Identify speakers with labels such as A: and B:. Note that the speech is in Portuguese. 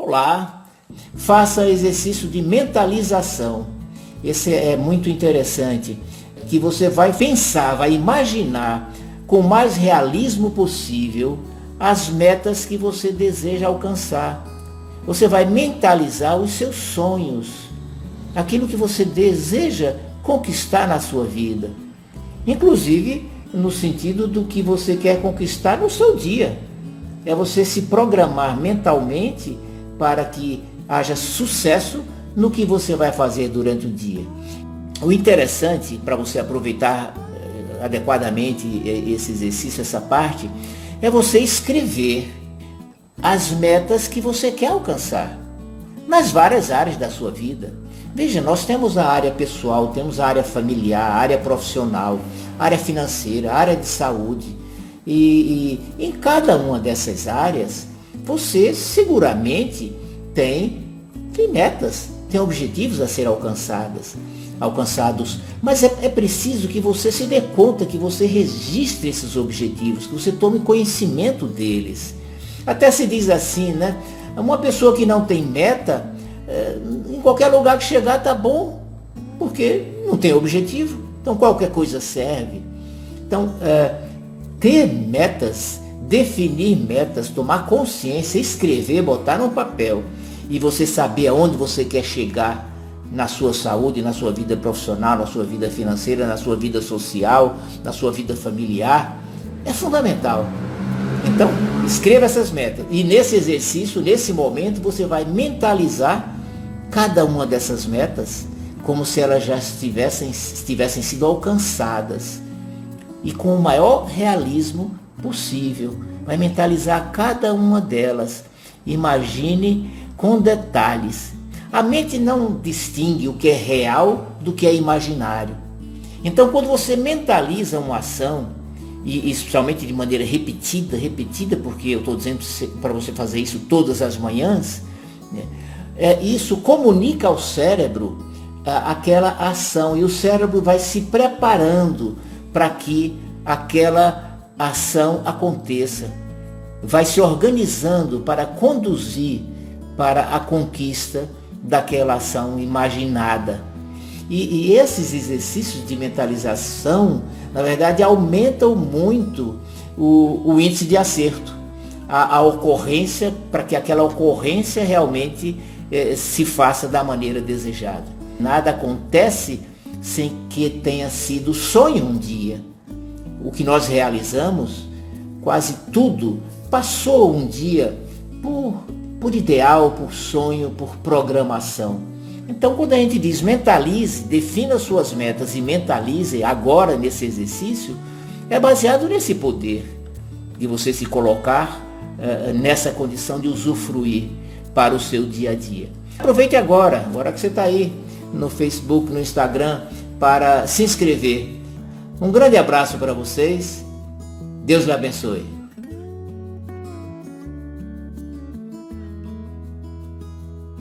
A: Olá, faça exercício de mentalização. Esse é muito interessante, que você vai pensar, vai imaginar com mais realismo possível as metas que você deseja alcançar. Você vai mentalizar os seus sonhos, aquilo que você deseja conquistar na sua vida. Inclusive no sentido do que você quer conquistar no seu dia. É você se programar mentalmente para que haja sucesso no que você vai fazer durante o dia. O interessante para você aproveitar eh, adequadamente esse exercício, essa parte, é você escrever as metas que você quer alcançar nas várias áreas da sua vida. Veja, nós temos a área pessoal, temos a área familiar, a área profissional, a área financeira, a área de saúde. E, e em cada uma dessas áreas, você seguramente tem, tem metas, tem objetivos a ser alcançadas, alcançados. Mas é, é preciso que você se dê conta, que você registre esses objetivos, que você tome conhecimento deles. Até se diz assim, né? Uma pessoa que não tem meta, é, em qualquer lugar que chegar tá bom, porque não tem objetivo. Então qualquer coisa serve. Então, é, ter metas, definir metas, tomar consciência, escrever, botar no papel e você saber aonde você quer chegar na sua saúde, na sua vida profissional, na sua vida financeira, na sua vida social, na sua vida familiar, é fundamental. Então, escreva essas metas. E nesse exercício, nesse momento, você vai mentalizar cada uma dessas metas como se elas já estivessem, estivessem sido alcançadas. E com o maior realismo possível. Vai mentalizar cada uma delas. Imagine com detalhes. A mente não distingue o que é real do que é imaginário. Então, quando você mentaliza uma ação, e especialmente de maneira repetida, repetida, porque eu estou dizendo para você fazer isso todas as manhãs, né? é, isso comunica ao cérebro a, aquela ação e o cérebro vai se preparando para que aquela ação aconteça, vai se organizando para conduzir para a conquista daquela ação imaginada. E, e esses exercícios de mentalização, na verdade, aumentam muito o, o índice de acerto, a, a ocorrência, para que aquela ocorrência realmente eh, se faça da maneira desejada. Nada acontece sem que tenha sido sonho um dia. O que nós realizamos, quase tudo, passou um dia por, por ideal, por sonho, por programação. Então, quando a gente diz mentalize, defina suas metas e mentalize agora nesse exercício, é baseado nesse poder de você se colocar uh, nessa condição de usufruir para o seu dia a dia. Aproveite agora, agora que você está aí no Facebook, no Instagram, para se inscrever. Um grande abraço para vocês. Deus lhe abençoe.